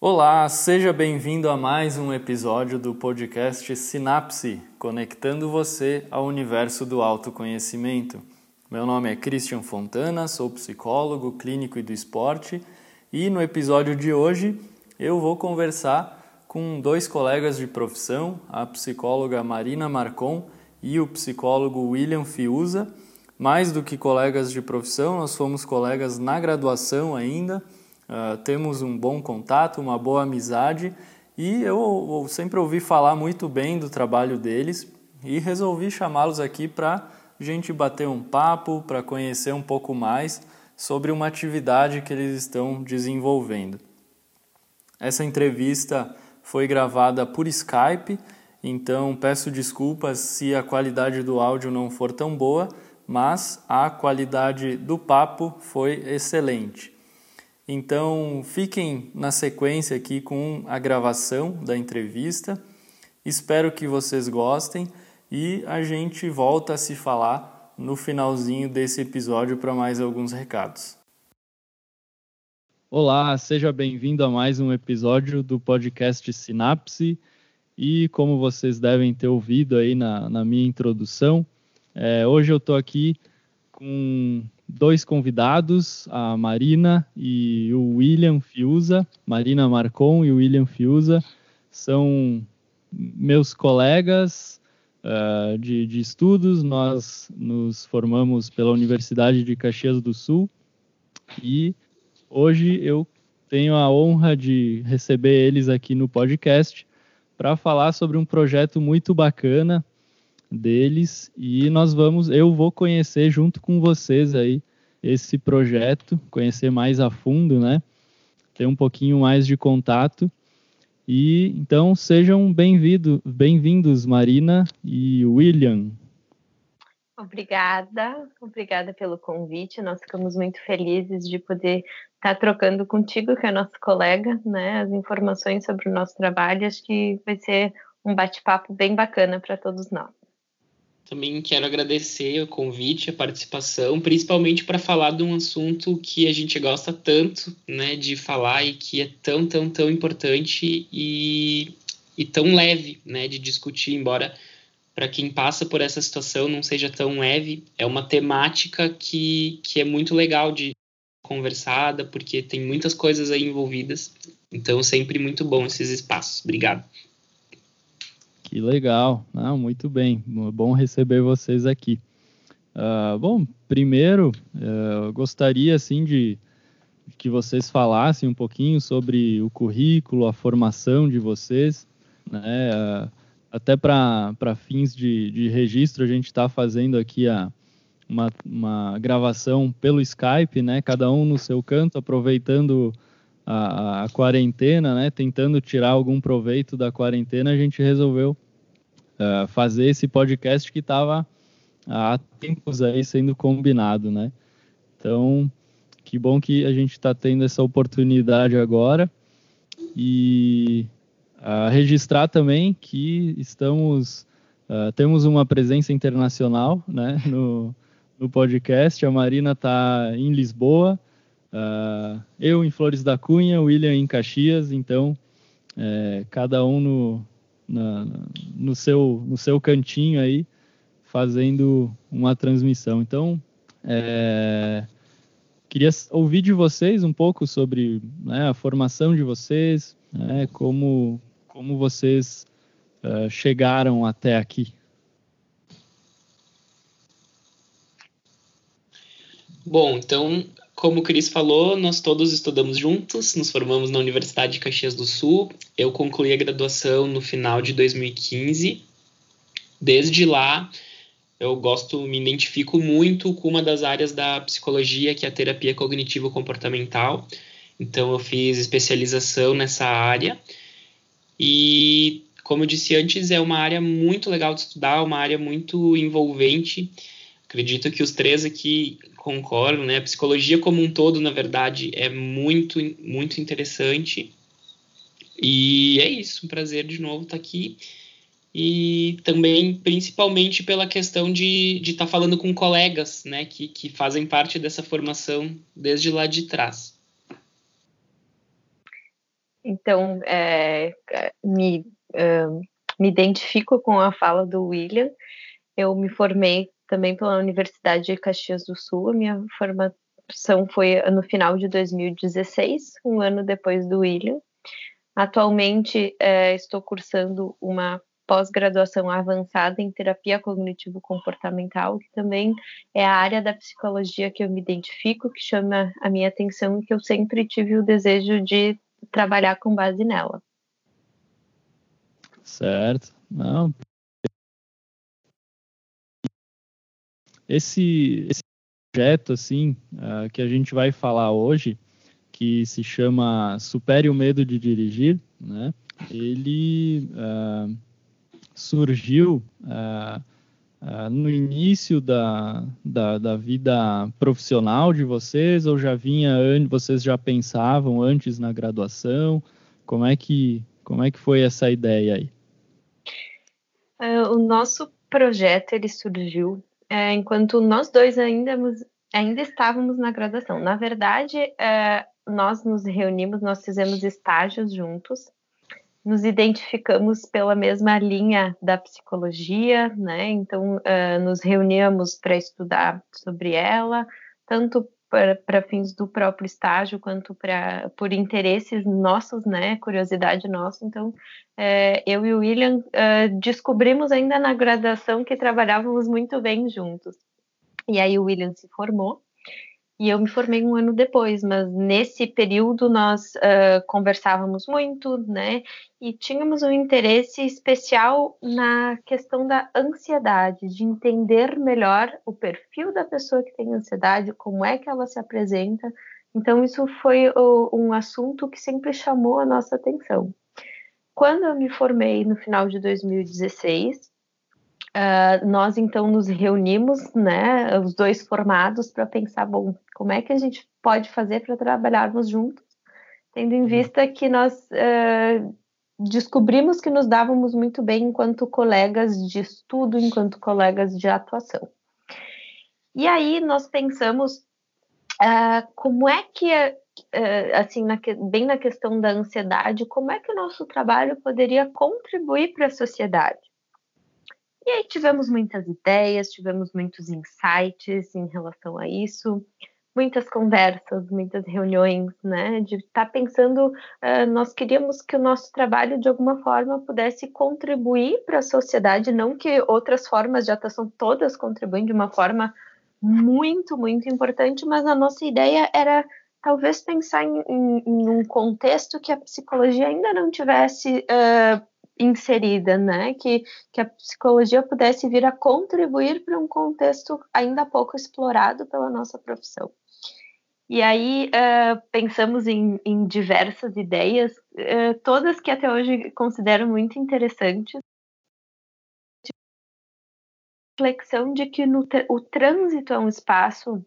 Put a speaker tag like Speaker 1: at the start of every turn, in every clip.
Speaker 1: Olá, seja bem-vindo a mais um episódio do podcast Sinapse, conectando você ao universo do autoconhecimento. Meu nome é Christian Fontana, sou psicólogo clínico e do esporte, e no episódio de hoje eu vou conversar com dois colegas de profissão, a psicóloga Marina Marcon e o psicólogo William Fiuza. Mais do que colegas de profissão, nós fomos colegas na graduação ainda Uh, temos um bom contato, uma boa amizade e eu, eu sempre ouvi falar muito bem do trabalho deles e resolvi chamá-los aqui para gente bater um papo, para conhecer um pouco mais sobre uma atividade que eles estão desenvolvendo. Essa entrevista foi gravada por Skype, então peço desculpas se a qualidade do áudio não for tão boa, mas a qualidade do papo foi excelente. Então, fiquem na sequência aqui com a gravação da entrevista. Espero que vocês gostem e a gente volta a se falar no finalzinho desse episódio para mais alguns recados. Olá, seja bem-vindo a mais um episódio do podcast Sinapse. E como vocês devem ter ouvido aí na, na minha introdução, é, hoje eu estou aqui com dois convidados, a Marina e o William Fiuza. Marina Marcon e o William Fiuza são meus colegas uh, de, de, estudos. Nós nos formamos pela Universidade de Caxias do Sul e hoje eu tenho a honra de receber eles aqui no podcast para falar sobre um projeto muito bacana deles e nós vamos, eu vou conhecer junto com vocês aí esse projeto, conhecer mais a fundo, né? Ter um pouquinho mais de contato. E então sejam bem-vindos, bem-vindos Marina e William.
Speaker 2: Obrigada, obrigada pelo convite. Nós ficamos muito felizes de poder estar trocando contigo, que é nosso colega, né, as informações sobre o nosso trabalho. Acho que vai ser um bate-papo bem bacana para todos nós.
Speaker 3: Também quero agradecer o convite, a participação, principalmente para falar de um assunto que a gente gosta tanto, né, de falar e que é tão, tão, tão importante e, e tão leve, né, de discutir, embora para quem passa por essa situação não seja tão leve, é uma temática que, que é muito legal de conversada, porque tem muitas coisas aí envolvidas, então sempre muito bom esses espaços. Obrigado.
Speaker 1: Que legal, Não, muito bem, bom receber vocês aqui. Uh, bom, primeiro, uh, gostaria assim de que vocês falassem um pouquinho sobre o currículo, a formação de vocês, né? Uh, até para fins de, de, registro, a gente está fazendo aqui a, uma, uma, gravação pelo Skype, né? Cada um no seu canto, aproveitando a, a, quarentena, né? Tentando tirar algum proveito da quarentena, a gente resolveu uh, fazer esse podcast que estava há tempos aí sendo combinado, né? Então, que bom que a gente está tendo essa oportunidade agora e uh, registrar também que estamos uh, temos uma presença internacional, né? No, no podcast, a Marina está em Lisboa, uh, eu em Flores da Cunha, William em Caxias, então é, cada um no, na, no, seu, no seu cantinho aí, fazendo uma transmissão. Então, é, queria ouvir de vocês um pouco sobre né, a formação de vocês, né, como, como vocês uh, chegaram até aqui.
Speaker 3: Bom, então como o Cris falou, nós todos estudamos juntos, nos formamos na Universidade de Caxias do Sul. Eu concluí a graduação no final de 2015. Desde lá, eu gosto, me identifico muito com uma das áreas da psicologia, que é a terapia cognitivo-comportamental. Então, eu fiz especialização nessa área. E, como eu disse antes, é uma área muito legal de estudar, uma área muito envolvente. Acredito que os três aqui concordam, né? A psicologia como um todo, na verdade, é muito, muito interessante. E é isso, um prazer de novo estar aqui. E também, principalmente, pela questão de estar tá falando com colegas, né? Que, que fazem parte dessa formação desde lá de trás.
Speaker 2: Então, é, me, uh, me identifico com a fala do William. Eu me formei também pela Universidade de Caxias do Sul. A minha formação foi no final de 2016, um ano depois do William. Atualmente, é, estou cursando uma pós-graduação avançada em terapia cognitivo-comportamental, que também é a área da psicologia que eu me identifico, que chama a minha atenção e que eu sempre tive o desejo de trabalhar com base nela.
Speaker 1: Certo. Não. Esse, esse projeto assim uh, que a gente vai falar hoje, que se chama Supere o Medo de Dirigir, né? Ele uh, surgiu uh, uh, no início da, da, da, vida profissional de vocês ou já vinha vocês já pensavam antes na graduação? Como é que, como é que foi essa ideia aí?
Speaker 2: Uh, o nosso projeto ele surgiu é, enquanto nós dois ainda, ainda estávamos na graduação. Na verdade, é, nós nos reunimos, nós fizemos estágios juntos nos identificamos pela mesma linha da psicologia, né? Então, uh, nos reuníamos para estudar sobre ela, tanto para fins do próprio estágio quanto para por interesses nossos, né? Curiosidade nossa. Então, uh, eu e o William uh, descobrimos ainda na graduação que trabalhávamos muito bem juntos. E aí o William se formou e eu me formei um ano depois, mas nesse período nós uh, conversávamos muito, né? E tínhamos um interesse especial na questão da ansiedade, de entender melhor o perfil da pessoa que tem ansiedade, como é que ela se apresenta. Então, isso foi o, um assunto que sempre chamou a nossa atenção. Quando eu me formei no final de 2016, Uh, nós então nos reunimos, né, os dois formados, para pensar, bom, como é que a gente pode fazer para trabalharmos juntos, tendo em uhum. vista que nós uh, descobrimos que nos dávamos muito bem enquanto colegas de estudo, enquanto colegas de atuação. E aí nós pensamos uh, como é que, assim, na, bem na questão da ansiedade, como é que o nosso trabalho poderia contribuir para a sociedade? E aí tivemos muitas ideias, tivemos muitos insights em relação a isso, muitas conversas, muitas reuniões, né? De estar tá pensando, uh, nós queríamos que o nosso trabalho de alguma forma pudesse contribuir para a sociedade, não que outras formas de atuação todas contribuem de uma forma muito, muito importante, mas a nossa ideia era talvez pensar em, em, em um contexto que a psicologia ainda não tivesse uh, inserida, né? Que, que a psicologia pudesse vir a contribuir para um contexto ainda pouco explorado pela nossa profissão. E aí uh, pensamos em, em, diversas ideias, uh, todas que até hoje considero muito interessantes. Reflexão de que no, o trânsito é um espaço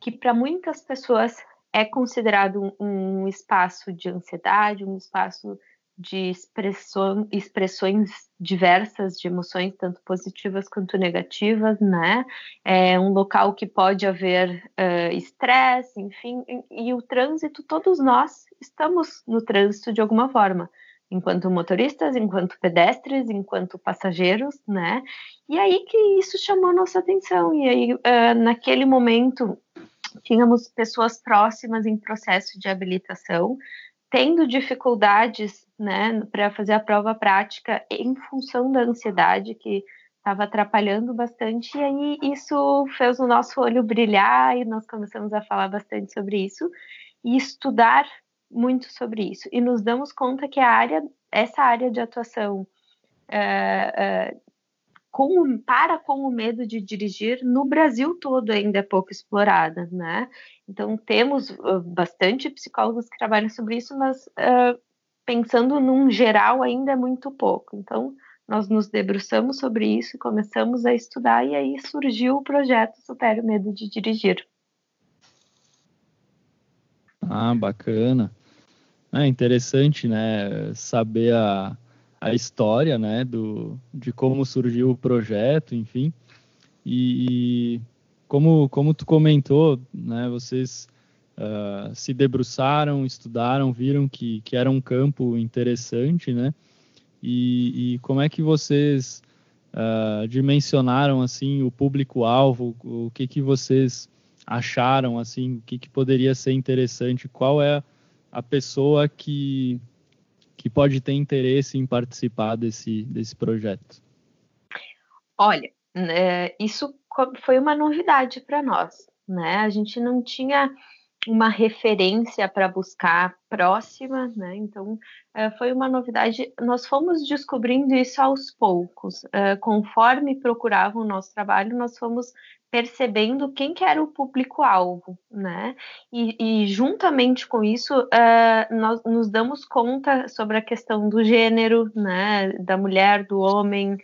Speaker 2: que para muitas pessoas é considerado um, um espaço de ansiedade, um espaço de expressão, expressões diversas de emoções, tanto positivas quanto negativas, né? É um local que pode haver uh, estresse, enfim, e, e o trânsito, todos nós estamos no trânsito de alguma forma, enquanto motoristas, enquanto pedestres, enquanto passageiros, né? E aí que isso chamou nossa atenção, e aí uh, naquele momento tínhamos pessoas próximas em processo de habilitação, tendo dificuldades né, para fazer a prova prática em função da ansiedade que estava atrapalhando bastante, e aí isso fez o nosso olho brilhar e nós começamos a falar bastante sobre isso e estudar muito sobre isso. E nos damos conta que a área, essa área de atuação uh, uh, com, para com o medo de dirigir no Brasil todo ainda é pouco explorada, né? Então temos uh, bastante psicólogos que trabalham sobre isso, mas uh, pensando num geral ainda é muito pouco. Então nós nos debruçamos sobre isso, começamos a estudar e aí surgiu o projeto Supere o Medo de Dirigir.
Speaker 1: Ah, bacana. É interessante, né? Saber a, a história, né, do, de como surgiu o projeto, enfim. E, e como, como tu comentou, né, vocês uh, se debruçaram, estudaram, viram que, que era um campo interessante, né? E, e como é que vocês uh, dimensionaram assim o público-alvo? O que que vocês acharam assim? O que, que poderia ser interessante? Qual é a pessoa que que pode ter interesse em participar desse, desse projeto?
Speaker 2: Olha, né, isso foi uma novidade para nós, né? A gente não tinha uma referência para buscar próxima, né? Então uh, foi uma novidade. Nós fomos descobrindo isso aos poucos, uh, conforme procuravam o nosso trabalho, nós fomos percebendo quem que era o público-alvo, né? E, e, juntamente com isso, uh, nós nos damos conta sobre a questão do gênero, né? Da mulher, do homem,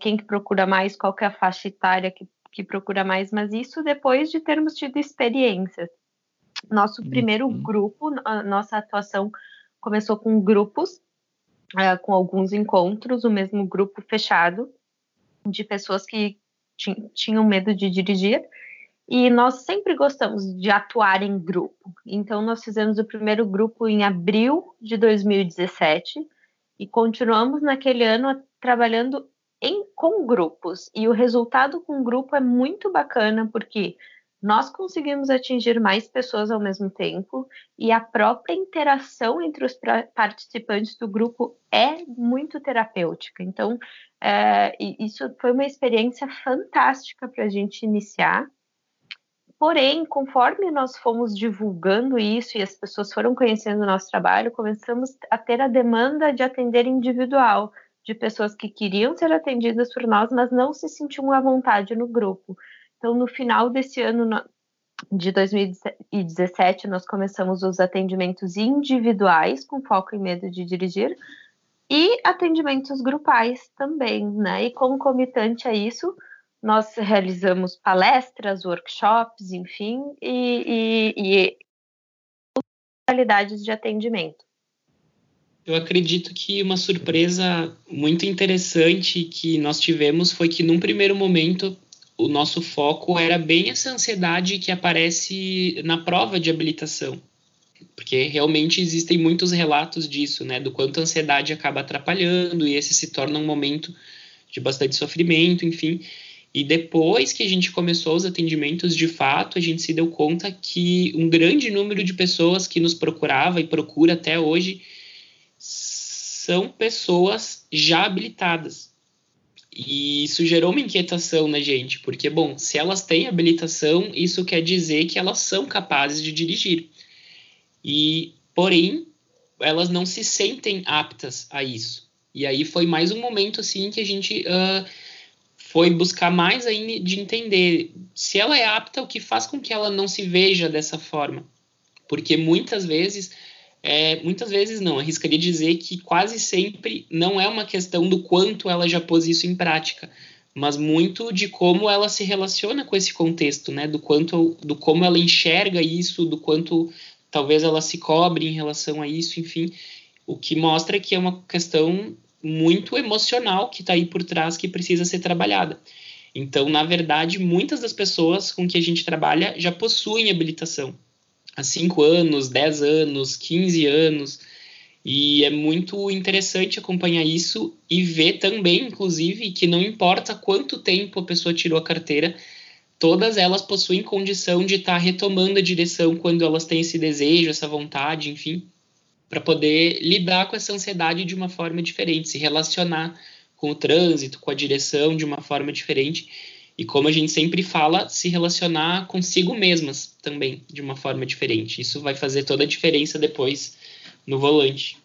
Speaker 2: quem que procura mais, qual que é a faixa etária que, que procura mais, mas isso depois de termos tido experiências. Nosso primeiro uhum. grupo, nossa atuação começou com grupos, uh, com alguns encontros, o mesmo grupo fechado, de pessoas que tinham medo de dirigir. E nós sempre gostamos de atuar em grupo. Então, nós fizemos o primeiro grupo em abril de 2017 e continuamos naquele ano trabalhando em, com grupos. E o resultado com grupo é muito bacana, porque nós conseguimos atingir mais pessoas ao mesmo tempo e a própria interação entre os participantes do grupo é muito terapêutica. Então, é, isso foi uma experiência fantástica para a gente iniciar. Porém, conforme nós fomos divulgando isso e as pessoas foram conhecendo o nosso trabalho, começamos a ter a demanda de atender individual, de pessoas que queriam ser atendidas por nós, mas não se sentiam à vontade no grupo. Então, no final desse ano de 2017, nós começamos os atendimentos individuais, com foco em medo de dirigir, e atendimentos grupais também, né? E concomitante a isso, nós realizamos palestras, workshops, enfim, e, e, e modalidades de atendimento.
Speaker 3: Eu acredito que uma surpresa muito interessante que nós tivemos foi que, num primeiro momento, o nosso foco era bem essa ansiedade que aparece na prova de habilitação. Porque realmente existem muitos relatos disso, né? Do quanto a ansiedade acaba atrapalhando e esse se torna um momento de bastante sofrimento, enfim. E depois que a gente começou os atendimentos, de fato, a gente se deu conta que um grande número de pessoas que nos procurava e procura até hoje são pessoas já habilitadas. E isso gerou uma inquietação na gente, porque, bom, se elas têm habilitação, isso quer dizer que elas são capazes de dirigir. E, porém, elas não se sentem aptas a isso. E aí foi mais um momento, assim, que a gente uh, foi buscar mais ainda de entender se ela é apta, o que faz com que ela não se veja dessa forma. Porque muitas vezes é, muitas vezes não, arriscaria dizer que quase sempre não é uma questão do quanto ela já pôs isso em prática, mas muito de como ela se relaciona com esse contexto, né? Do quanto, do como ela enxerga isso, do quanto talvez ela se cobre em relação a isso, enfim, o que mostra que é uma questão muito emocional que está aí por trás que precisa ser trabalhada. Então, na verdade, muitas das pessoas com que a gente trabalha já possuem habilitação, há 5 anos, 10 anos, 15 anos. E é muito interessante acompanhar isso e ver também, inclusive, que não importa quanto tempo a pessoa tirou a carteira, todas elas possuem condição de estar tá retomando a direção quando elas têm esse desejo, essa vontade, enfim, para poder lidar com essa ansiedade de uma forma diferente, se relacionar com o trânsito, com a direção de uma forma diferente e como a gente sempre fala, se relacionar consigo mesmas também, de uma forma diferente. Isso vai fazer toda a diferença depois no volante.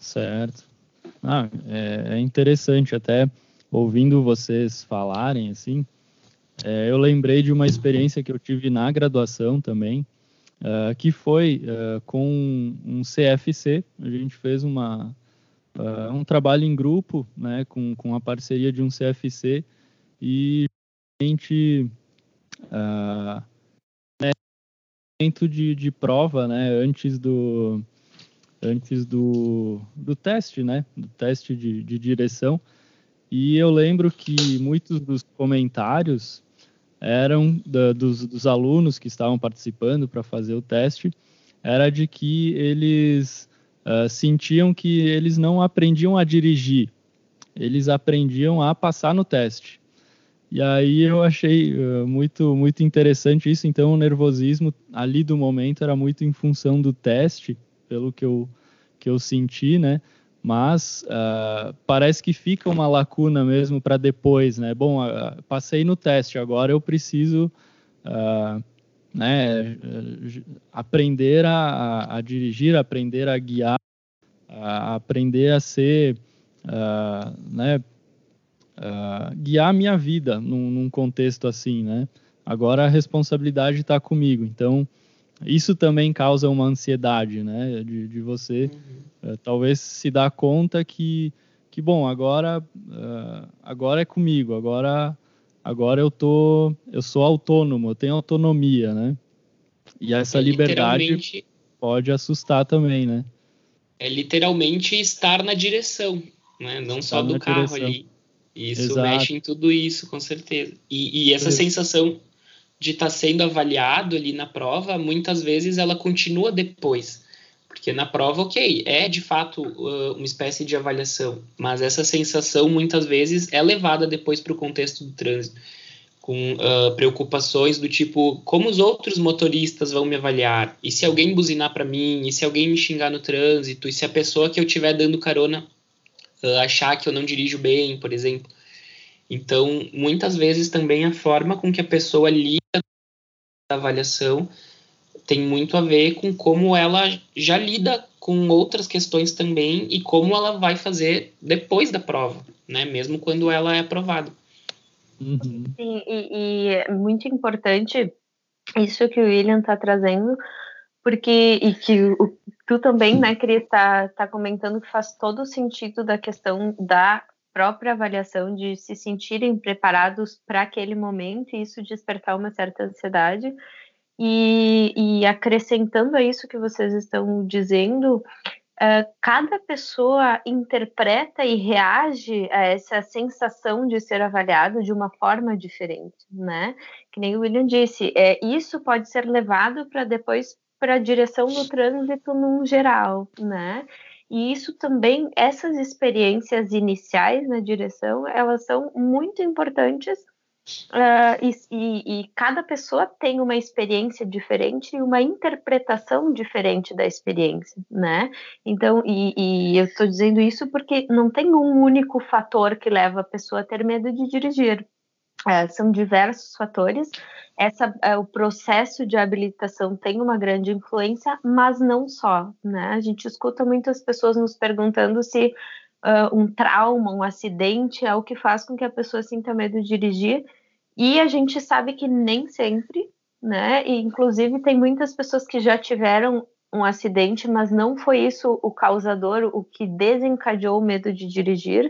Speaker 1: Certo. Ah, é, é interessante até ouvindo vocês falarem assim. É, eu lembrei de uma experiência que eu tive na graduação também, uh, que foi uh, com um CFC. A gente fez uma, uh, um trabalho em grupo, né, com, com a parceria de um CFC e gente uh, né, de, de prova né, antes do antes do, do teste, né, do teste de, de direção. E eu lembro que muitos dos comentários eram da, dos, dos alunos que estavam participando para fazer o teste, era de que eles uh, sentiam que eles não aprendiam a dirigir, eles aprendiam a passar no teste. E aí eu achei uh, muito muito interessante isso. Então o nervosismo ali do momento era muito em função do teste, pelo que eu que eu senti, né? Mas uh, parece que fica uma lacuna mesmo para depois, né? Bom, uh, passei no teste, agora eu preciso né, aprender a, a, a, dirigir, aprender a guiar, a aprender a ser, né, uh, guiar a minha vida num, num, contexto assim, né? Agora a responsabilidade está comigo, então isso também causa uma ansiedade, né? De, de você uhum. uh, talvez se dar conta que, que bom, agora, uh, agora é comigo, agora, agora eu tô, eu sou autônomo, eu tenho autonomia, né? E essa é liberdade pode assustar também, né?
Speaker 3: É literalmente estar na direção, né? Não estar só do carro direção. ali. Isso Exato. mexe em tudo isso, com certeza. E, e essa é. sensação de estar tá sendo avaliado ali na prova, muitas vezes ela continua depois. Porque na prova, ok, é de fato uh, uma espécie de avaliação, mas essa sensação muitas vezes é levada depois para o contexto do trânsito, com uh, preocupações do tipo: como os outros motoristas vão me avaliar? E se alguém buzinar para mim? E se alguém me xingar no trânsito? E se a pessoa que eu estiver dando carona uh, achar que eu não dirijo bem, por exemplo. Então, muitas vezes também a forma com que a pessoa lida a avaliação tem muito a ver com como ela já lida com outras questões também e como ela vai fazer depois da prova, né? Mesmo quando ela é aprovada.
Speaker 2: Uhum. Sim, e, e, é muito importante isso que o William está trazendo, porque e que o, tu também, né, Cris, está tá comentando que faz todo o sentido da questão da própria avaliação de se sentirem preparados para aquele momento e isso despertar uma certa ansiedade. E, e acrescentando a isso que vocês estão dizendo, uh, cada pessoa interpreta e reage a essa sensação de ser avaliado de uma forma diferente, né? Que nem o William disse, é, isso pode ser levado para depois para a direção do trânsito num geral, né? E isso também, essas experiências iniciais na direção, elas são muito importantes uh, e, e, e, cada pessoa tem uma experiência diferente e uma interpretação diferente da experiência, né? Então, e, e eu estou dizendo isso porque não tem um único fator que leva a pessoa a ter medo de dirigir. Uh, são diversos fatores essa, é, o processo de habilitação tem uma grande influência, mas não só, né? A gente escuta muitas pessoas nos perguntando se uh, um trauma, um acidente é o que faz com que a pessoa sinta medo de dirigir, e a gente sabe que nem sempre, né? E, inclusive, tem muitas pessoas que já tiveram um acidente, mas não foi isso o causador, o que desencadeou o medo de dirigir.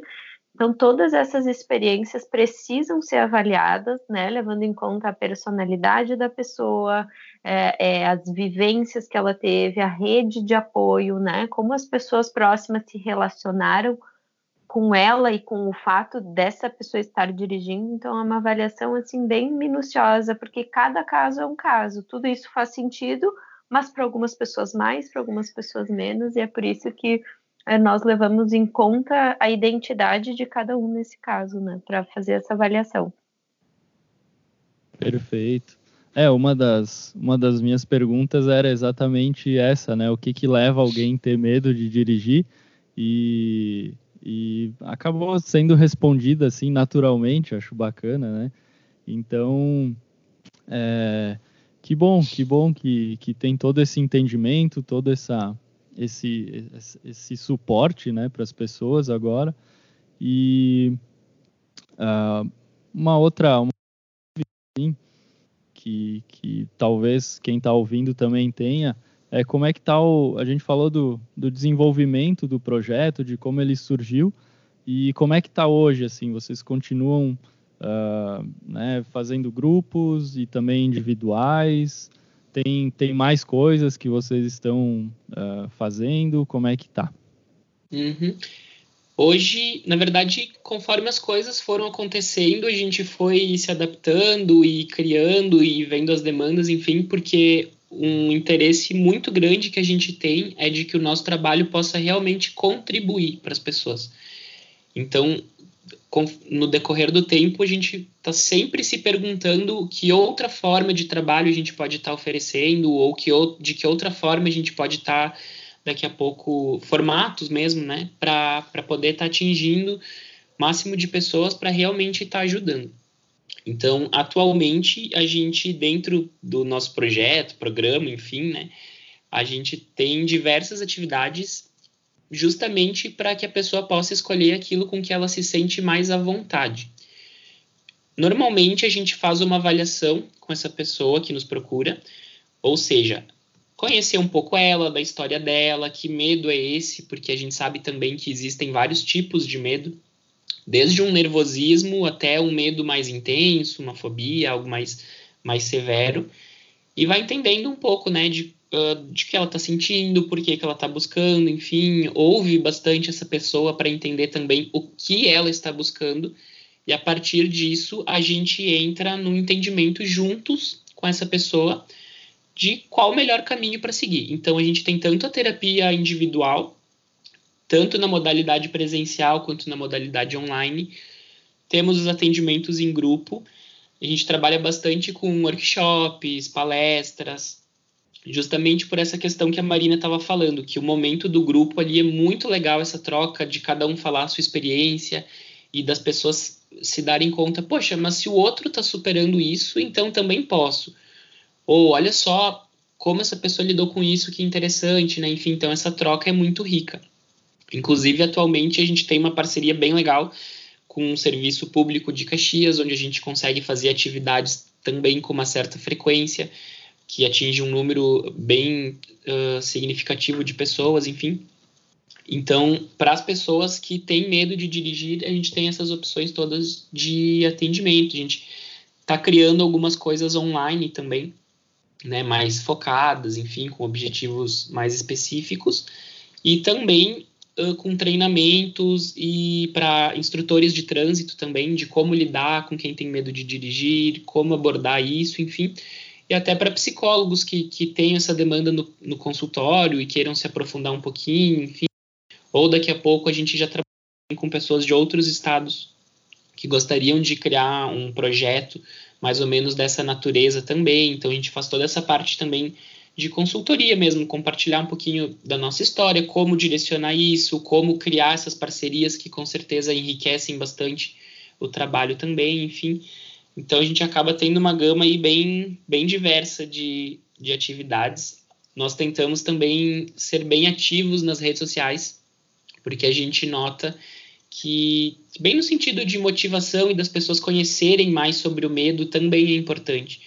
Speaker 2: Então, todas essas experiências precisam ser avaliadas, né, levando em conta a personalidade da pessoa, é, é, as vivências que ela teve, a rede de apoio, né, como as pessoas próximas se relacionaram com ela e com o fato dessa pessoa estar dirigindo. Então, é uma avaliação assim bem minuciosa, porque cada caso é um caso. Tudo isso faz sentido, mas para algumas pessoas mais, para algumas pessoas menos, e é por isso que nós levamos em conta a identidade de cada um nesse caso, né, para fazer essa avaliação.
Speaker 1: Perfeito. É, uma das, uma das minhas perguntas era exatamente essa, né? O que, que leva alguém a ter medo de dirigir? E, e acabou sendo respondida assim naturalmente, acho bacana, né? Então, é, que bom, que bom que, que tem todo esse entendimento, toda essa, esse, esse suporte né, para as pessoas agora. E uh, uma outra uma, que, que talvez quem está ouvindo também tenha é como é que está o. A gente falou do, do desenvolvimento do projeto, de como ele surgiu e como é que está hoje. Assim, vocês continuam uh, né, fazendo grupos e também individuais? Tem, tem mais coisas que vocês estão uh, fazendo? Como é que tá?
Speaker 3: Uhum. Hoje, na verdade, conforme as coisas foram acontecendo, a gente foi se adaptando e criando e vendo as demandas, enfim, porque um interesse muito grande que a gente tem é de que o nosso trabalho possa realmente contribuir para as pessoas. Então, no decorrer do tempo, a gente está sempre se perguntando que outra forma de trabalho a gente pode estar tá oferecendo ou que, de que outra forma a gente pode estar tá daqui a pouco formatos mesmo, né, para poder estar tá atingindo máximo de pessoas para realmente estar tá ajudando. Então, atualmente, a gente, dentro do nosso projeto, programa, enfim, né, a gente tem diversas atividades justamente para que a pessoa possa escolher aquilo com que ela se sente mais à vontade. Normalmente, a gente faz uma avaliação com essa pessoa que nos procura, ou seja, conhecer um pouco ela, da história dela, que medo é esse, porque a gente sabe também que existem vários tipos de medo, desde um nervosismo até um medo mais intenso, uma fobia, algo mais, mais severo, e vai entendendo um pouco, né, de, uh, de que ela está sentindo, por que, que ela está buscando, enfim, ouve bastante essa pessoa para entender também o que ela está buscando, e a partir disso a gente entra no entendimento juntos com essa pessoa de qual o melhor caminho para seguir. Então a gente tem tanto a terapia individual, tanto na modalidade presencial quanto na modalidade online. Temos os atendimentos em grupo. A gente trabalha bastante com workshops, palestras, justamente por essa questão que a Marina estava falando, que o momento do grupo ali é muito legal essa troca de cada um falar a sua experiência e das pessoas se darem conta, poxa, mas se o outro está superando isso, então também posso. Ou olha só como essa pessoa lidou com isso, que interessante, né? Enfim, então essa troca é muito rica. Inclusive, atualmente a gente tem uma parceria bem legal com um serviço público de Caxias, onde a gente consegue fazer atividades também com uma certa frequência, que atinge um número bem uh, significativo de pessoas, enfim. Então, para as pessoas que têm medo de dirigir, a gente tem essas opções todas de atendimento. A gente está criando algumas coisas online também, né, mais focadas, enfim, com objetivos mais específicos, e também uh, com treinamentos e para instrutores de trânsito também, de como lidar com quem tem medo de dirigir, como abordar isso, enfim, e até para psicólogos que, que têm essa demanda no, no consultório e queiram se aprofundar um pouquinho, enfim, ou daqui a pouco a gente já trabalha com pessoas de outros estados que gostariam de criar um projeto mais ou menos dessa natureza também. Então a gente faz toda essa parte também de consultoria mesmo, compartilhar um pouquinho da nossa história, como direcionar isso, como criar essas parcerias que com certeza enriquecem bastante o trabalho também, enfim. Então a gente acaba tendo uma gama aí bem, bem diversa de, de atividades. Nós tentamos também ser bem ativos nas redes sociais, porque a gente nota que, bem no sentido de motivação e das pessoas conhecerem mais sobre o medo, também é importante.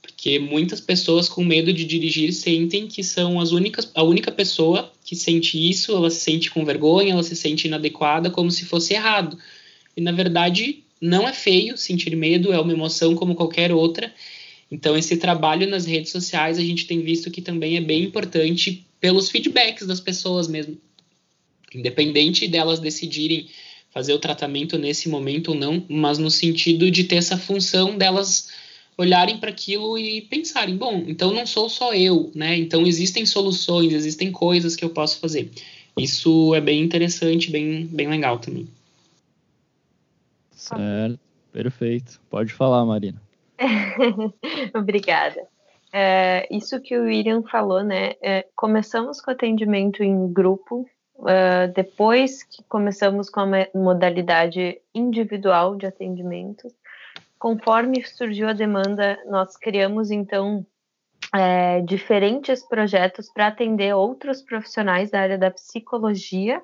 Speaker 3: Porque muitas pessoas com medo de dirigir sentem que são as únicas, a única pessoa que sente isso, ela se sente com vergonha, ela se sente inadequada, como se fosse errado. E na verdade, não é feio sentir medo, é uma emoção como qualquer outra. Então, esse trabalho nas redes sociais a gente tem visto que também é bem importante pelos feedbacks das pessoas mesmo. Independente delas decidirem fazer o tratamento nesse momento ou não, mas no sentido de ter essa função delas olharem para aquilo e pensarem, bom, então não sou só eu, né? Então existem soluções, existem coisas que eu posso fazer. Isso é bem interessante, bem, bem legal também.
Speaker 1: Certo, perfeito. Pode falar, Marina.
Speaker 2: Obrigada. É, isso que o William falou, né? É, começamos com atendimento em grupo Uh, depois que começamos com a modalidade individual de atendimento, conforme surgiu a demanda, nós criamos então é, diferentes projetos para atender outros profissionais da área da psicologia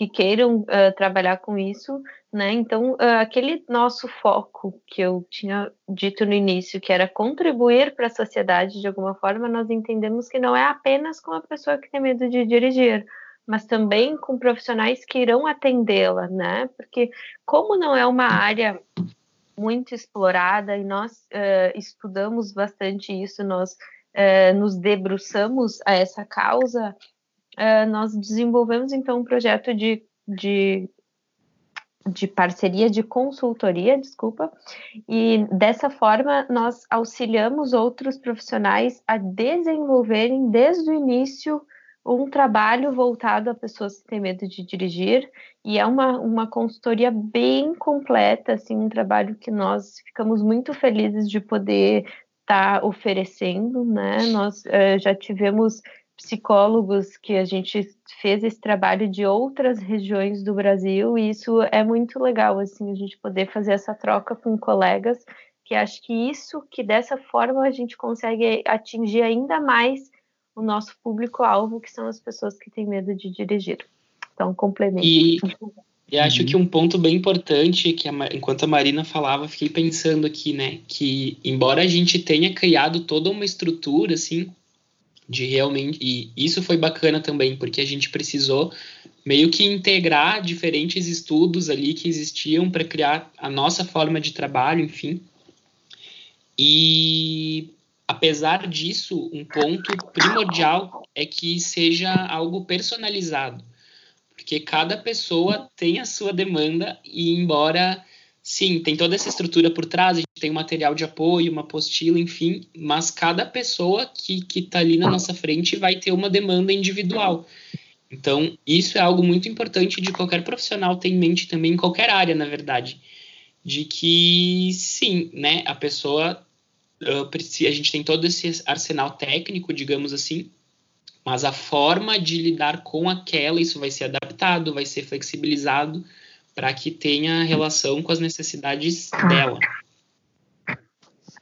Speaker 2: que queiram uh, trabalhar com isso, né? Então, uh, aquele nosso foco que eu tinha dito no início, que era contribuir para a sociedade de alguma forma, nós entendemos que não é apenas com a pessoa que tem medo de dirigir, mas também com profissionais que irão atendê-la, né? Porque como não é uma área muito explorada e nós uh, estudamos bastante isso, nós nos debruçamos a essa causa, uh, nós desenvolvemos então um projeto de, de de parceria de consultoria, desculpa, e dessa forma nós auxiliamos outros profissionais a desenvolverem desde o início um trabalho voltado a pessoas que têm medo de dirigir e é uma, uma consultoria bem completa, assim, um trabalho que nós ficamos muito felizes de poder estar tá oferecendo, né? Nós uh, já tivemos psicólogos que a gente fez esse trabalho de outras regiões do Brasil e isso é muito legal assim a gente poder fazer essa troca com colegas que acho que isso que dessa forma a gente consegue atingir ainda mais o nosso público alvo que são as pessoas que têm medo de dirigir. Então complemento.
Speaker 3: E, e acho que um ponto bem importante que a, enquanto a Marina falava fiquei pensando aqui né que embora a gente tenha criado toda uma estrutura assim de realmente e isso foi bacana também porque a gente precisou meio que integrar diferentes estudos ali que existiam para criar a nossa forma de trabalho, enfim. E apesar disso, um ponto primordial é que seja algo personalizado, porque cada pessoa tem a sua demanda e embora Sim, tem toda essa estrutura por trás, a gente tem um material de apoio, uma apostila, enfim, mas cada pessoa que está ali na nossa frente vai ter uma demanda individual. Então, isso é algo muito importante de qualquer profissional ter em mente também, em qualquer área, na verdade. De que, sim, né, a pessoa, a gente tem todo esse arsenal técnico, digamos assim, mas a forma de lidar com aquela, isso vai ser adaptado, vai ser flexibilizado, para que tenha relação com as necessidades dela.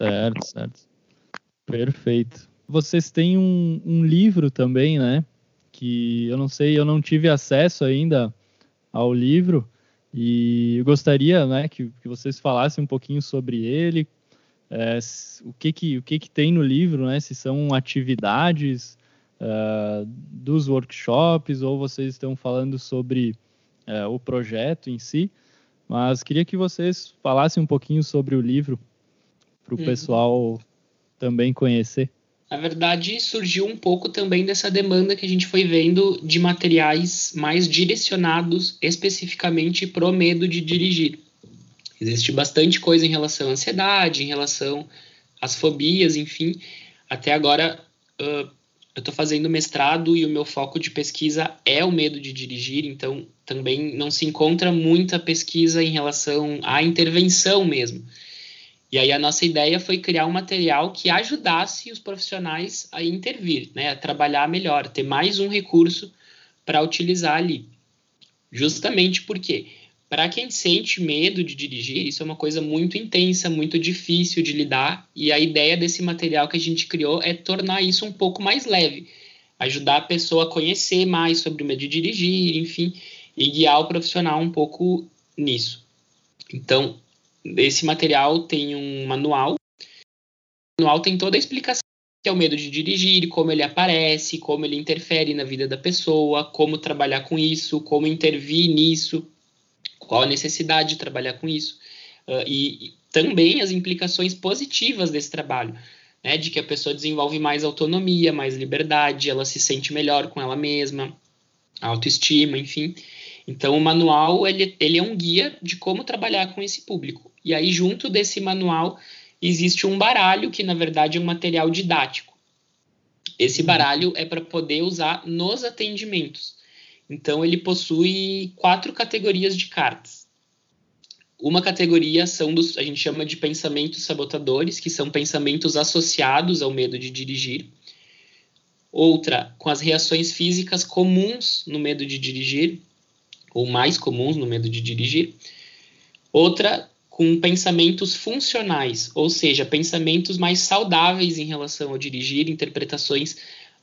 Speaker 1: Certo, certo. Perfeito. Vocês têm um, um livro também, né? Que eu não sei, eu não tive acesso ainda ao livro e eu gostaria, né, que, que vocês falassem um pouquinho sobre ele, é, o que que o que que tem no livro, né? Se são atividades uh, dos workshops ou vocês estão falando sobre é, o projeto em si, mas queria que vocês falassem um pouquinho sobre o livro para o uhum. pessoal também conhecer.
Speaker 3: Na verdade, surgiu um pouco também dessa demanda que a gente foi vendo de materiais mais direcionados especificamente para o medo de dirigir. Existe bastante coisa em relação à ansiedade, em relação às fobias, enfim. Até agora, uh, eu estou fazendo mestrado e o meu foco de pesquisa é o medo de dirigir, então também não se encontra muita pesquisa em relação à intervenção mesmo. E aí a nossa ideia foi criar um material que ajudasse os profissionais a intervir, né, a trabalhar melhor, ter mais um recurso para utilizar ali. Justamente porque para quem sente medo de dirigir, isso é uma coisa muito intensa, muito difícil de lidar, e a ideia desse material que a gente criou é tornar isso um pouco mais leve, ajudar a pessoa a conhecer mais sobre o medo de dirigir, enfim, e guiar o profissional um pouco nisso. Então, esse material tem um manual. O manual tem toda a explicação que é o medo de dirigir, como ele aparece, como ele interfere na vida da pessoa, como trabalhar com isso, como intervir nisso qual a necessidade de trabalhar com isso. Uh, e, e, também as implicações positivas desse trabalho, né, de que a pessoa desenvolve mais autonomia, mais liberdade, ela se sente melhor com ela mesma, autoestima, enfim. Então, o manual ele, ele é um guia de como trabalhar com esse público. E aí, junto desse manual, existe um baralho, que na verdade é um material didático. Esse uhum. baralho é para poder usar nos atendimentos. Então ele possui quatro categorias de cartas. Uma categoria são dos, a gente chama de pensamentos sabotadores, que são pensamentos associados ao medo de dirigir. Outra, com as reações físicas comuns no medo de dirigir, ou mais comuns no medo de dirigir. Outra, com pensamentos funcionais, ou seja, pensamentos mais saudáveis em relação ao dirigir, interpretações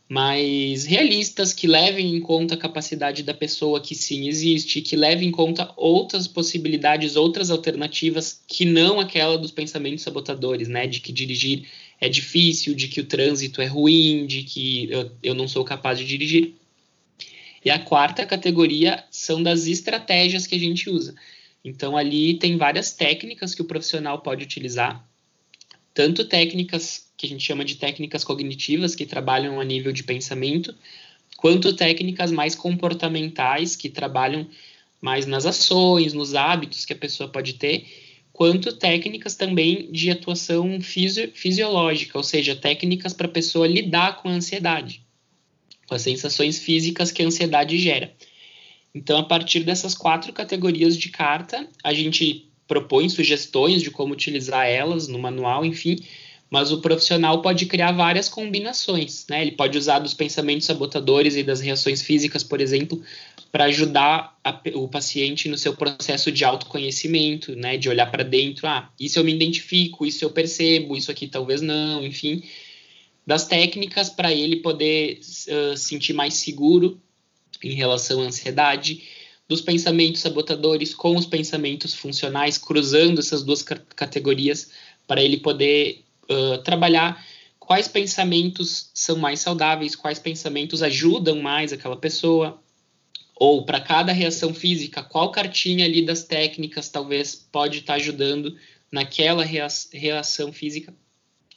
Speaker 3: mais realistas, que levem em conta a capacidade da pessoa que sim existe, que levem em conta outras possibilidades, outras alternativas que não aquela dos pensamentos sabotadores, né? De que dirigir é difícil, de que o trânsito é ruim, de que eu, eu não sou capaz de dirigir. E a quarta categoria são das estratégias que a gente usa. Então, ali tem várias técnicas que o profissional pode utilizar, tanto técnicas que a gente chama de técnicas cognitivas, que trabalham a nível de pensamento, quanto técnicas mais comportamentais, que trabalham mais nas ações, nos hábitos que a pessoa pode ter, quanto técnicas também de atuação fisi fisiológica, ou seja, técnicas para a pessoa lidar com a ansiedade, com as sensações físicas que a ansiedade gera. Então, a partir dessas quatro categorias de carta, a gente propõe sugestões de como utilizar elas no manual, enfim, mas o profissional pode criar várias combinações, né? Ele pode usar dos pensamentos sabotadores e das reações físicas, por exemplo, para ajudar a, o paciente no seu processo de autoconhecimento, né? De olhar para dentro, ah, isso eu me identifico, isso eu percebo, isso aqui talvez não, enfim, das técnicas para ele poder uh, sentir mais seguro em relação à ansiedade, dos pensamentos sabotadores com os pensamentos funcionais, cruzando essas duas categorias para ele poder trabalhar quais pensamentos são mais saudáveis, quais pensamentos ajudam mais aquela pessoa, ou para cada reação física, qual cartinha ali das técnicas talvez pode estar tá ajudando naquela reação física,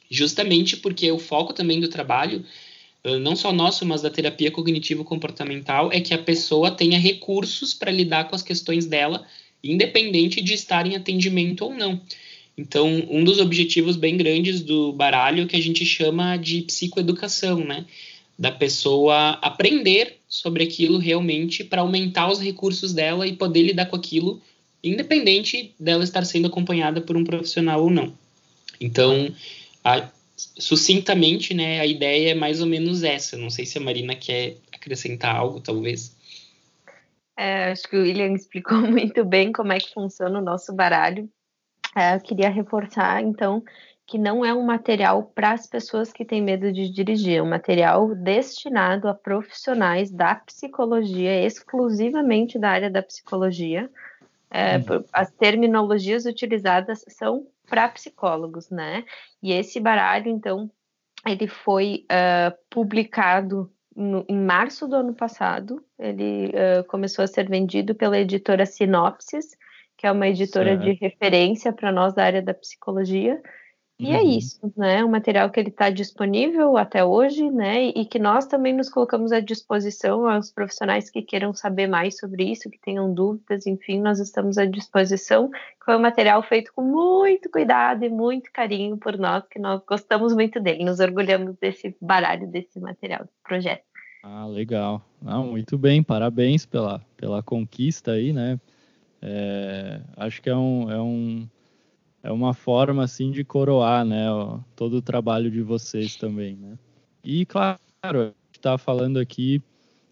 Speaker 3: justamente porque o foco também do trabalho, não só nosso, mas da terapia cognitivo-comportamental, é que a pessoa tenha recursos para lidar com as questões dela, independente de estar em atendimento ou não. Então, um dos objetivos bem grandes do baralho que a gente chama de psicoeducação, né? Da pessoa aprender sobre aquilo realmente para aumentar os recursos dela e poder lidar com aquilo, independente dela estar sendo acompanhada por um profissional ou não. Então, a, sucintamente, né, a ideia é mais ou menos essa. Não sei se a Marina quer acrescentar algo, talvez.
Speaker 2: É, acho que o William explicou muito bem como é que funciona o nosso baralho. É, eu queria reforçar, então, que não é um material para as pessoas que têm medo de dirigir, é um material destinado a profissionais da psicologia, exclusivamente da área da psicologia. É, uhum. As terminologias utilizadas são para psicólogos, né? E esse baralho, então, ele foi uh, publicado no, em março do ano passado. Ele uh, começou a ser vendido pela editora Sinopsis, que é uma editora certo. de referência para nós da área da psicologia. E é uhum. é isso, né? Um material que ele está disponível até hoje, né? E que nós também nos colocamos à disposição aos profissionais que queiram saber mais sobre isso, que tenham dúvidas, enfim, nós estamos à disposição. Foi um material feito com muito cuidado e muito carinho por nós, que nós gostamos muito dele, nos orgulhamos desse baralho, desse material, desse projeto.
Speaker 1: Ah, legal. Ah, muito bem, parabéns pela, pela conquista aí, né? É, acho que é um, é um é uma forma assim de coroar, né, ó, todo o trabalho de vocês também, né? E claro, a gente está falando aqui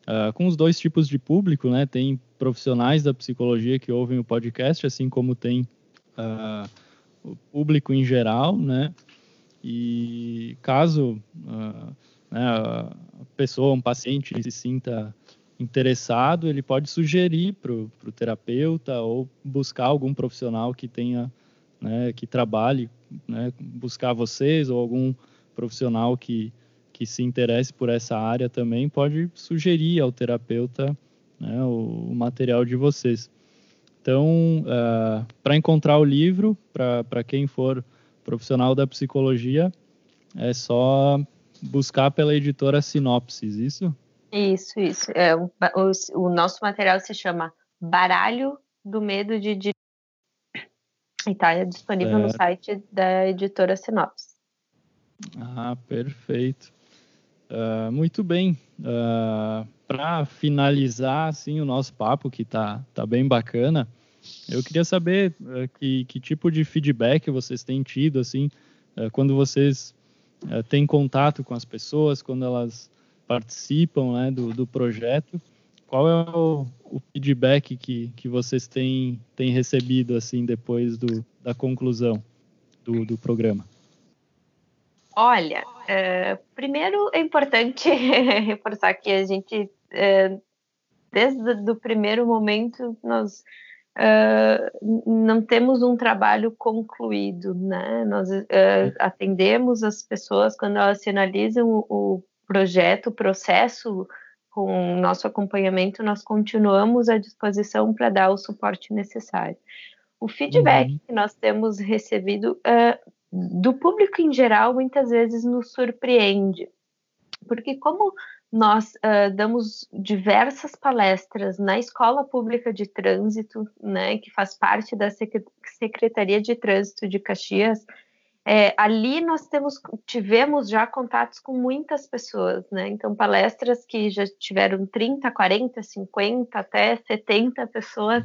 Speaker 1: uh, com os dois tipos de público, né? Tem profissionais da psicologia que ouvem o podcast, assim como tem uh, o público em geral, né? E caso uh, né, a pessoa, um paciente, se sinta interessado, ele pode sugerir para o terapeuta ou buscar algum profissional que tenha, né, que trabalhe, né, buscar vocês ou algum profissional que, que se interesse por essa área também pode sugerir ao terapeuta né, o, o, material de vocês. Então, uh, é, para encontrar o livro, para quem for profissional da psicologia, é só buscar pela editora Sinopsis, isso?
Speaker 2: Isso, isso. É, o, o, o nosso material se chama Baralho do Medo de Dirigir. E está disponível é. no site da editora Sinopse.
Speaker 1: Ah, perfeito. Uh, muito bem. Uh, ah, Para finalizar assim, o nosso papo, que está tá bem bacana, eu queria saber uh, que, que tipo de feedback vocês têm tido assim, quando vocês têm contato com as pessoas, quando elas participam né, do, do projeto. Qual é o, o, feedback que, que vocês têm, têm recebido assim depois do, da conclusão do, do programa?
Speaker 2: Olha, é, primeiro é importante reforçar que a gente, é, desde o primeiro momento, nós Uh, não temos um trabalho concluído, né? Nós uh, atendemos as pessoas quando elas finalizam o, o projeto, processo, com o nosso acompanhamento, nós continuamos à disposição para dar o suporte necessário. O feedback uhum. que nós temos recebido uh, do público em geral muitas vezes nos surpreende, porque como nós uh, damos diversas palestras na Escola Pública de Trânsito, né, que faz parte da Secretaria de Trânsito de Caxias. É, ali nós temos, tivemos já contatos com muitas pessoas, né? Então, palestras que já tiveram 30, 40, 50, até 70 pessoas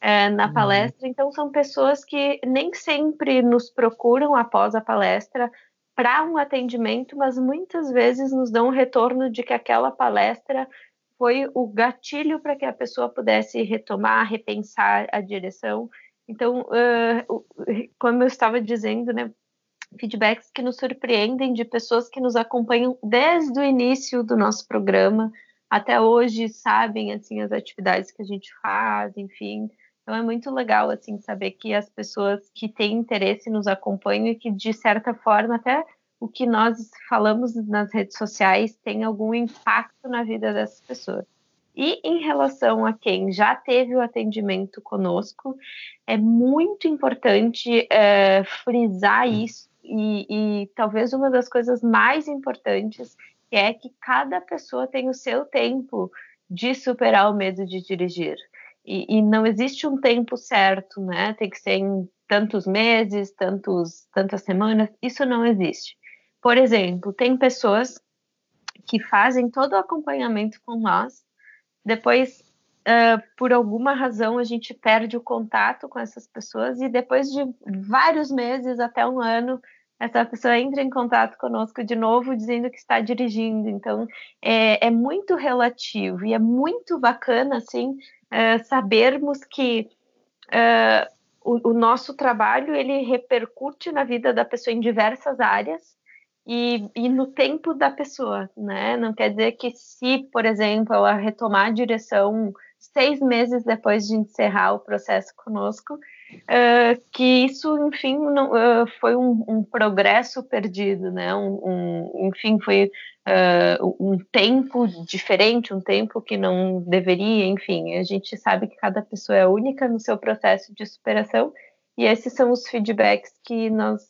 Speaker 2: é, na uhum. palestra. Então, são pessoas que nem sempre nos procuram após a palestra para um atendimento, mas muitas vezes nos dão um retorno de que aquela palestra foi o gatilho para que a pessoa pudesse retomar, repensar a direção. Então, uh, como eu estava dizendo, né, feedbacks que nos surpreendem de pessoas que nos acompanham desde o início do nosso programa até hoje, sabem assim as atividades que a gente faz, enfim. Então é muito legal assim saber que as pessoas que têm interesse nos acompanham e que de certa forma até o que nós falamos nas redes sociais tem algum impacto na vida dessas pessoas. E em relação a quem já teve o atendimento conosco, é muito importante é, frisar isso e, e talvez uma das coisas mais importantes é que cada pessoa tem o seu tempo de superar o medo de dirigir. E, e, não existe um tempo certo, né? Tem que ser em tantos meses, tantos, tantas semanas. Isso não existe. Por exemplo, tem pessoas que fazem todo o acompanhamento com nós, depois, uh, por alguma razão, a gente perde o contato com essas pessoas e depois de vários meses até um ano, essa pessoa entra em contato conosco de novo dizendo que está dirigindo. Então, é, é muito relativo e é muito bacana, assim, é, sabermos que é, o, o, nosso trabalho, ele repercute na vida da pessoa em diversas áreas e, e no tempo da pessoa, né? Não quer dizer que se, por exemplo, ela retomar a direção seis meses depois de encerrar o processo conosco, uh, que isso, enfim, não, uh, foi um, um, progresso perdido, né? Um, um enfim, foi uh, um tempo diferente, um tempo que não deveria, enfim. A gente sabe que cada pessoa é única no seu processo de superação e esses são os feedbacks que nós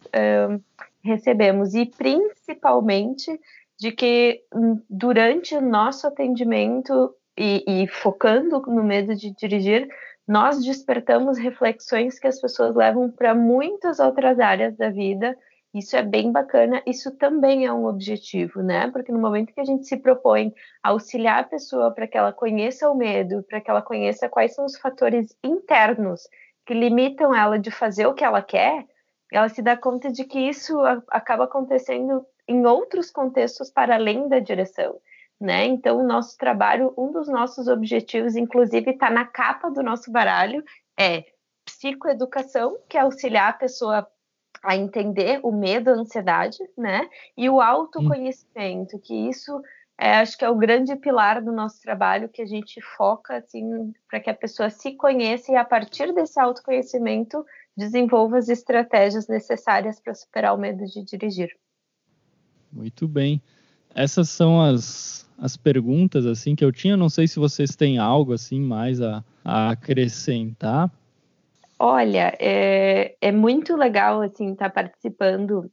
Speaker 2: recebemos e principalmente de que hum, durante o nosso atendimento e, e, focando no medo de dirigir, nós despertamos reflexões que as pessoas levam para muitas outras áreas da vida. Isso é bem bacana, isso também é um objetivo, né? Porque no momento que a gente se propõe a auxiliar a pessoa para que ela conheça o medo, para que ela conheça quais são os fatores internos que limitam ela de fazer o que ela quer, ela se dá conta de que isso acaba acontecendo em outros contextos para além da direção né? Então, o nosso trabalho, um dos nossos objetivos, inclusive, está na capa do nosso baralho, é psicoeducação, que é auxiliar a pessoa a entender o medo, a ansiedade, né? E o autoconhecimento, que isso é, acho que é o grande pilar do nosso trabalho, que a gente foca assim para que a pessoa se conheça e a partir desse autoconhecimento desenvolva as estratégias necessárias para superar o medo de dirigir.
Speaker 1: Muito bem. Essas são as as perguntas assim que eu tinha. Não sei se vocês têm algo assim mais a, a acrescentar.
Speaker 2: Olha, é, é muito legal assim estar tá participando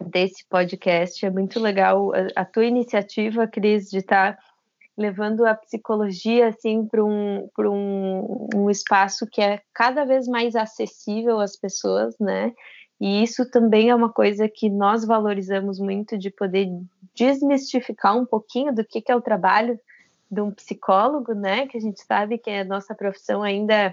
Speaker 2: desse podcast. É muito legal a, a tua iniciativa, Cris, de estar tá levando a psicologia assim para um, um, um espaço que é cada vez mais acessível às pessoas, né? E isso também é uma coisa que nós valorizamos muito de poder desmistificar um pouquinho do que, que é o trabalho de um psicólogo, né? Que a gente sabe que a nossa profissão ainda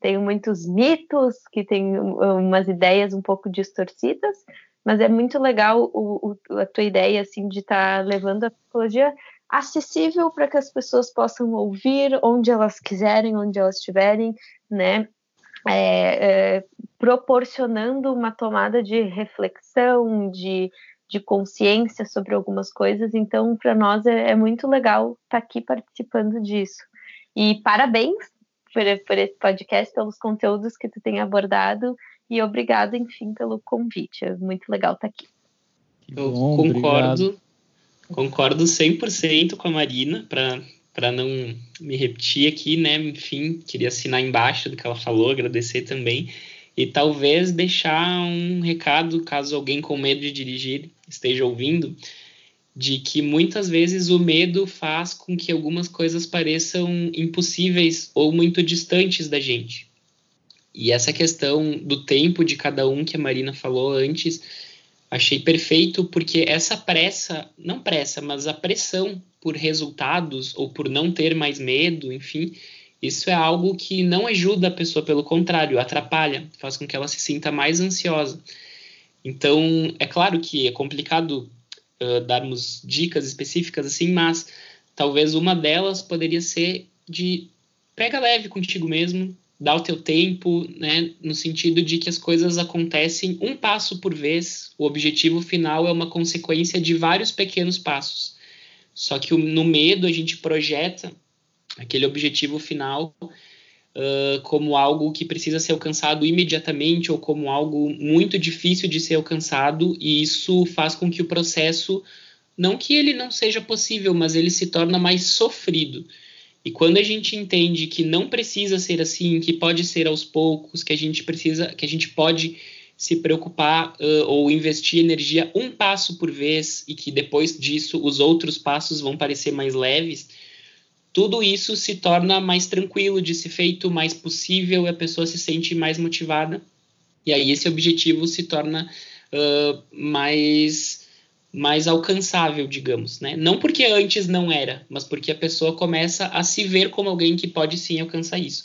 Speaker 2: tem muitos mitos, que tem umas ideias um pouco distorcidas, mas é muito legal o, o, a tua ideia assim de estar tá levando a psicologia acessível para que as pessoas possam ouvir onde elas quiserem, onde elas estiverem, né? É, é, proporcionando uma tomada de reflexão, de, de consciência sobre algumas coisas. Então, para nós é, é, muito legal estar tá aqui participando disso. E parabéns por, por esse podcast, pelos conteúdos que tu tem abordado e obrigado, enfim, pelo convite. É muito legal estar tá aqui.
Speaker 3: Eu bom, concordo, obrigado. concordo 100% com a Marina, para para não me repetir aqui, né? Enfim, queria assinar embaixo do que ela falou, agradecer também e talvez deixar um recado caso alguém com medo de dirigir esteja ouvindo, de que muitas vezes o medo faz com que algumas coisas pareçam impossíveis ou muito distantes da gente. E essa questão do tempo de cada um que a Marina falou antes, achei perfeito porque essa pressa, não pressa, mas a pressão por resultados ou por não ter mais medo, enfim, isso é algo que não ajuda a pessoa, pelo contrário, atrapalha, faz com que ela se sinta mais ansiosa. Então, é claro que é complicado uh, darmos dicas específicas assim, mas talvez uma delas poderia ser de pega leve contigo mesmo, dá o teu tempo, né, no sentido de que as coisas acontecem um passo por vez. O objetivo final é uma consequência de vários pequenos passos. Só que no medo a gente projeta aquele objetivo final uh, como algo que precisa ser alcançado imediatamente ou como algo muito difícil de ser alcançado, e isso faz com que o processo, não que ele não seja possível, mas ele se torna mais sofrido. E quando a gente entende que não precisa ser assim, que pode ser aos poucos, que a gente precisa, que a gente pode se preocupar uh, ou investir energia um passo por vez e que depois disso os outros passos vão parecer mais leves, tudo isso se torna mais tranquilo de ser feito, mais possível, e a pessoa se sente mais motivada. E aí esse objetivo se torna uh, mais, mais alcançável, digamos. Né? Não porque antes não era, mas porque a pessoa começa a se ver como alguém que pode sim alcançar isso.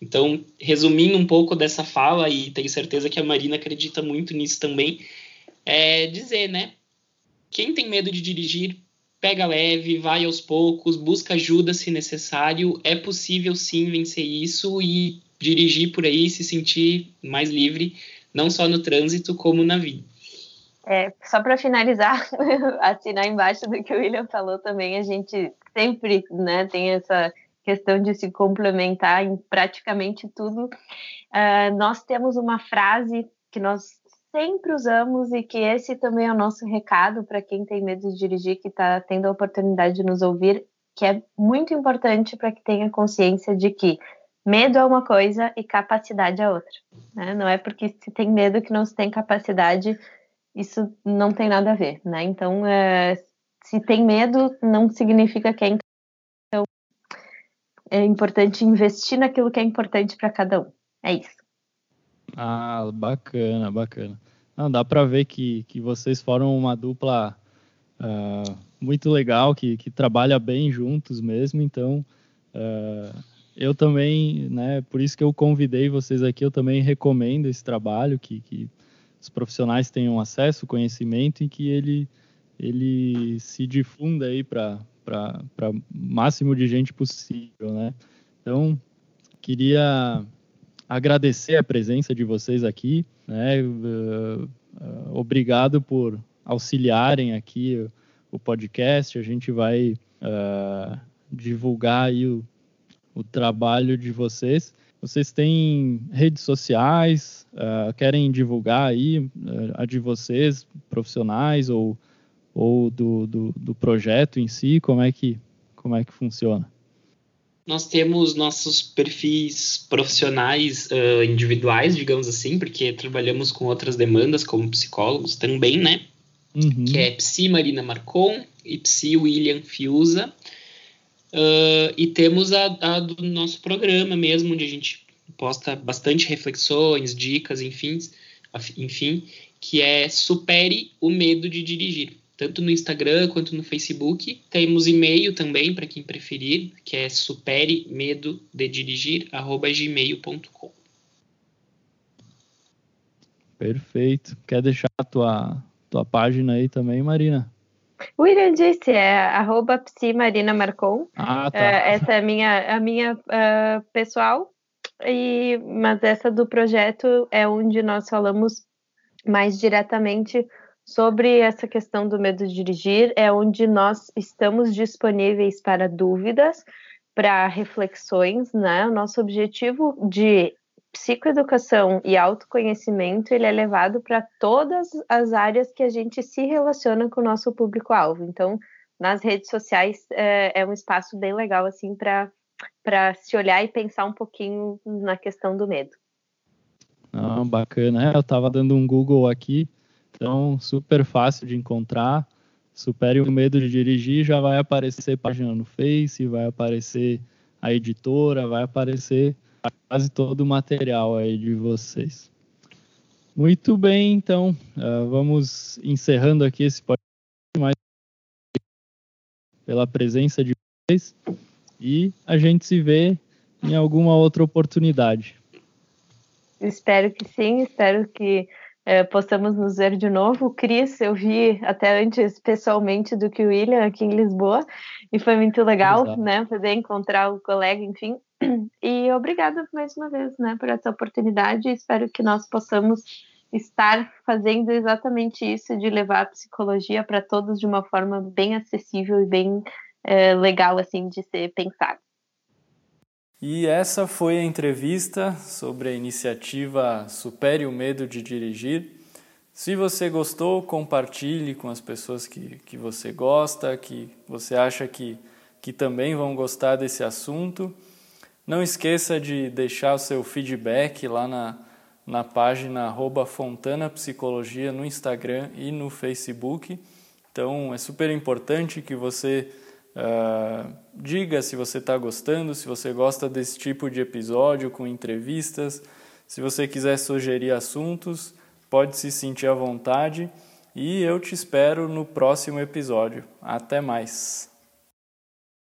Speaker 3: Então, resumindo um pouco dessa fala, e tenho certeza que a Marina acredita muito nisso também, é dizer, né? Quem tem medo de dirigir, pega leve, vai aos poucos, busca ajuda se necessário. É possível sim vencer isso e dirigir por aí, se sentir mais livre, não só no trânsito, como na vida.
Speaker 2: É, só para finalizar, assinar embaixo do que o William falou também, a gente sempre né, tem essa questão de se complementar em praticamente tudo. Uh, nós temos uma frase que nós sempre usamos e que esse também é o nosso recado para quem tem medo de dirigir, que está tendo a oportunidade de nos ouvir, que é muito importante para que tenha consciência de que medo é uma coisa e capacidade é outra. Né? Não é porque se tem medo que não se tem capacidade, isso não tem nada a ver. Né? Então, é, se tem medo, não significa que é então é importante investir naquilo que é importante para cada um. É isso.
Speaker 1: Ah, bacana, bacana. Não, dá para ver que, que vocês foram uma dupla uh, muito legal, que, que trabalha bem juntos mesmo. Então, uh, eu também, né, por isso que eu convidei vocês aqui, eu também recomendo esse trabalho, que, que os profissionais tenham acesso, conhecimento e que ele, ele se difunda aí para o máximo de gente possível, né? Então, queria agradecer a presença de vocês aqui, né? Uh, uh, obrigado por auxiliarem aqui o, podcast. A gente vai uh, divulgar o, o, trabalho de vocês. Vocês têm redes sociais? querem divulgar aí a de vocês, profissionais ou, ou do, do, do projeto em si? Como é que como é que funciona?
Speaker 3: Nós temos nossos perfis profissionais uh, individuais, digamos assim, porque trabalhamos com outras demandas como psicólogos também, né? Uhum. Que é Psi Marina Marcon e Psi William Fiuza. Uh, e temos a, a, do nosso programa mesmo, onde a gente posta bastante reflexões, dicas, enfim, enfim, que é Supere o Medo de Dirigir tanto no Instagram quanto no Facebook. Temos e-mail também, para quem preferir, que é superemedodedirigir.gmail.com.
Speaker 1: Perfeito. Quer deixar a tua, tua página aí também, Marina?
Speaker 2: O William disse, é arroba Marcon.
Speaker 1: Ah, tá.
Speaker 2: É, essa é a minha, a minha uh, pessoal, e, mas essa do projeto é onde nós falamos mais diretamente sobre essa questão do medo de dirigir, é onde nós estamos disponíveis para dúvidas, para reflexões, né? O nosso objetivo de psicoeducação e autoconhecimento ele é levado para todas as áreas que a gente se relaciona com o nosso público-alvo. Então, nas redes sociais é, é um espaço bem legal assim para se olhar e pensar um pouquinho na questão do medo.
Speaker 1: Ah, bacana. É, eu estava dando um Google aqui então, super fácil de encontrar. supere o medo de dirigir, já vai aparecer página no Face, vai aparecer a editora, vai aparecer quase todo o material aí de vocês. Muito bem, então, uh, vamos encerrando aqui esse podcast mais pela presença de vocês e a gente se vê em alguma outra oportunidade.
Speaker 2: Espero que sim, espero que é, possamos nos ver de novo. Cris, eu vi até antes pessoalmente do que o William aqui em Lisboa, e foi muito legal, Exato. né, poder encontrar o colega, enfim. E obrigada mais uma vez, né, por essa oportunidade. Espero que nós possamos estar fazendo exatamente isso, de levar a psicologia para todos de uma forma bem acessível e bem é, legal, assim, de ser pensado.
Speaker 1: E essa foi a entrevista sobre a iniciativa Supere o Medo de Dirigir. Se você gostou, compartilhe com as pessoas que, que você gosta, que você acha que, que também vão gostar desse assunto. Não esqueça de deixar o seu feedback lá na, na página Fontana Psicologia no Instagram e no Facebook. Então é super importante que você Uh, diga se você está gostando, se você gosta desse tipo de episódio com entrevistas. Se você quiser sugerir assuntos, pode se sentir à vontade. E eu te espero no próximo episódio. Até mais!